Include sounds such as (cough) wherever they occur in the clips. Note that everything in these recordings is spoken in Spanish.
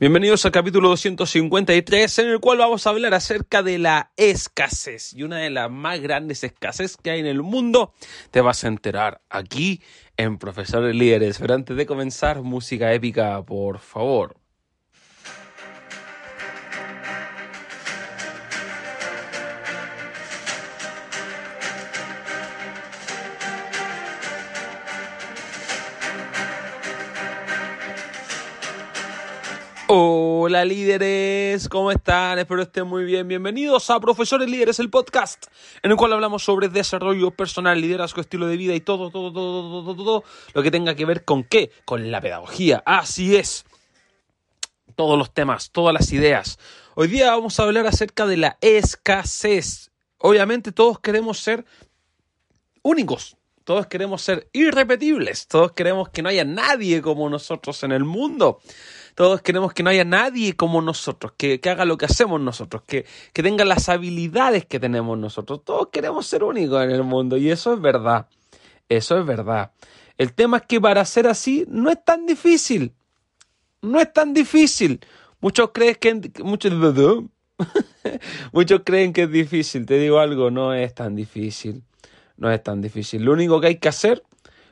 Bienvenidos al capítulo 253 en el cual vamos a hablar acerca de la escasez y una de las más grandes escasez que hay en el mundo te vas a enterar aquí en Profesores Líderes. Pero antes de comenzar, música épica, por favor. Hola líderes, ¿cómo están? Espero estén muy bien. Bienvenidos a Profesores Líderes, el podcast en el cual hablamos sobre desarrollo personal, liderazgo, estilo de vida y todo, todo, todo, todo, todo, lo que tenga que ver con qué, con la pedagogía. Así es. Todos los temas, todas las ideas. Hoy día vamos a hablar acerca de la escasez. Obviamente todos queremos ser únicos, todos queremos ser irrepetibles, todos queremos que no haya nadie como nosotros en el mundo. Todos queremos que no haya nadie como nosotros, que, haga lo que hacemos nosotros, que, que tenga las habilidades que tenemos nosotros. Todos queremos ser únicos en el mundo y eso es verdad. Eso es verdad. El tema es que para ser así no es tan difícil. No es tan difícil. Muchos creen que muchos (laughs) muchos creen que es difícil. Te digo algo, no es tan difícil. No es tan difícil. Lo único que hay que hacer,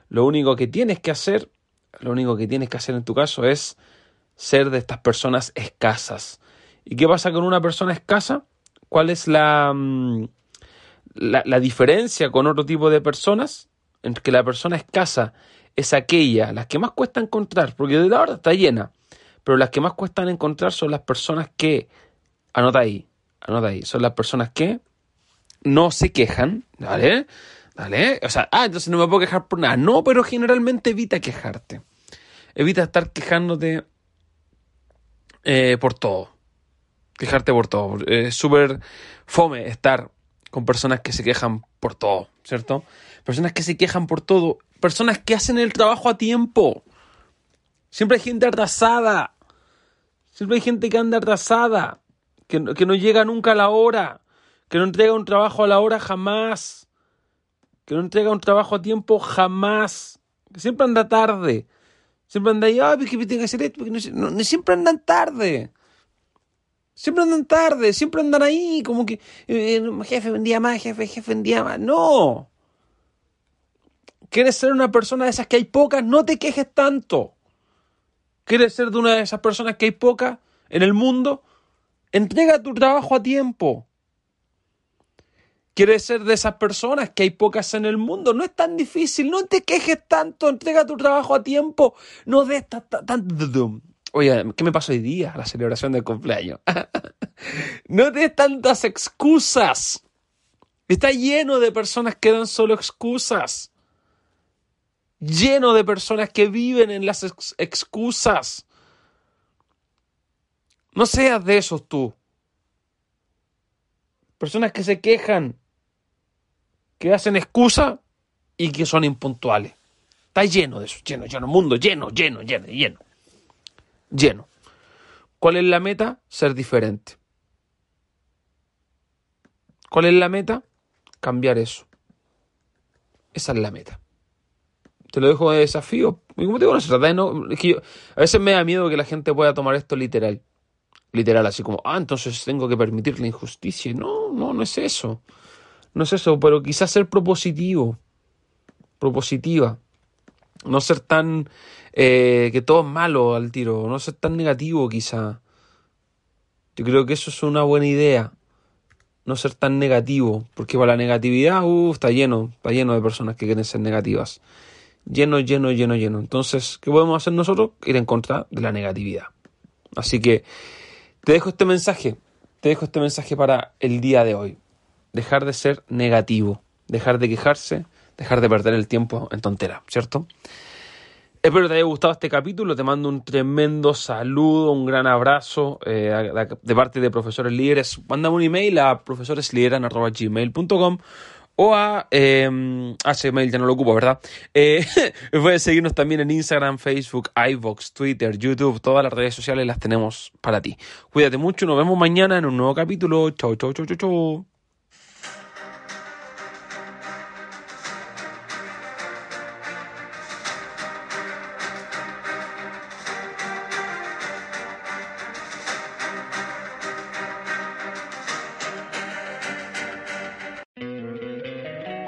lo único que tienes que hacer, lo único que tienes que hacer en tu caso es ser de estas personas escasas. ¿Y qué pasa con una persona escasa? ¿Cuál es la, mm, la, diferencia con otro tipo de personas? Entre que la persona escasa es aquella, las que más cuesta encontrar, porque de la hora está llena, pero las que más cuestan encontrar son las personas que, anota ahí, anota ahí, son las personas que no se quejan, ¿vale? ¿Vale? O sea, ah, entonces no me puedo quejar por nada. No, pero generalmente evita quejarte. Evita estar quejándote eh, por todo. Quejarte por todo. Es súper fome estar con personas que se quejan por todo, ¿cierto? Personas que se quejan por todo. Personas que hacen el trabajo a tiempo. Siempre hay gente atrasada. Siempre hay gente que anda atrasada. Que, que no llega nunca a la hora. Que no entrega un trabajo a la hora jamás. Que no entrega un trabajo a tiempo jamás. Que siempre anda tarde. Siempre andan ahí, ah, que tengo que hacer esto, porque no, siempre andan tarde. Siempre andan tarde, siempre andan ahí, como que eh, jefe vendía más, jefe, jefe vendía más. No. ¿Quieres ser una persona de esas que hay pocas? No te quejes tanto. ¿Quieres ser de una de esas personas que hay pocas en el mundo? Entrega tu trabajo a tiempo. ¿Quieres ser de esas personas que hay pocas en el mundo? No es tan difícil, no te quejes tanto, entrega tu trabajo a tiempo, no des tanto... Oye, ¿qué me pasó hoy día? La celebración del cumpleaños. (laughs) no des tantas excusas. Está lleno de personas que dan solo excusas. Lleno de personas que viven en las excusas. No seas de esos tú. Personas que se quejan que hacen excusa y que son impuntuales. Está lleno de eso, lleno, lleno, mundo, lleno, lleno, lleno, lleno. Lleno. ¿Cuál es la meta? Ser diferente. ¿Cuál es la meta? Cambiar eso. Esa es la meta. Te lo dejo de desafío. Y como te digo, no se trata de no. a veces me da miedo que la gente pueda tomar esto literal. Literal, así como, ah, entonces tengo que permitir la injusticia. No, no, no es eso no es eso, pero quizás ser propositivo, propositiva, no ser tan eh, que todo es malo al tiro, no ser tan negativo quizá. Yo creo que eso es una buena idea, no ser tan negativo, porque para la negatividad uh, está lleno, está lleno de personas que quieren ser negativas. Lleno, lleno, lleno, lleno. Entonces, ¿qué podemos hacer nosotros? Ir en contra de la negatividad. Así que te dejo este mensaje, te dejo este mensaje para el día de hoy dejar de ser negativo, dejar de quejarse, dejar de perder el tiempo en tonteras, ¿cierto? Espero te haya gustado este capítulo. Te mando un tremendo saludo, un gran abrazo eh, de parte de profesores líderes. Mándame un email a profesoreslideran.gmail.com o a, eh, a ese email ya no lo ocupo, ¿verdad? Eh, (laughs) puedes seguirnos también en Instagram, Facebook, iVoox, Twitter, YouTube, todas las redes sociales las tenemos para ti. Cuídate mucho, nos vemos mañana en un nuevo capítulo. Chau, chau, chau, chau, chau.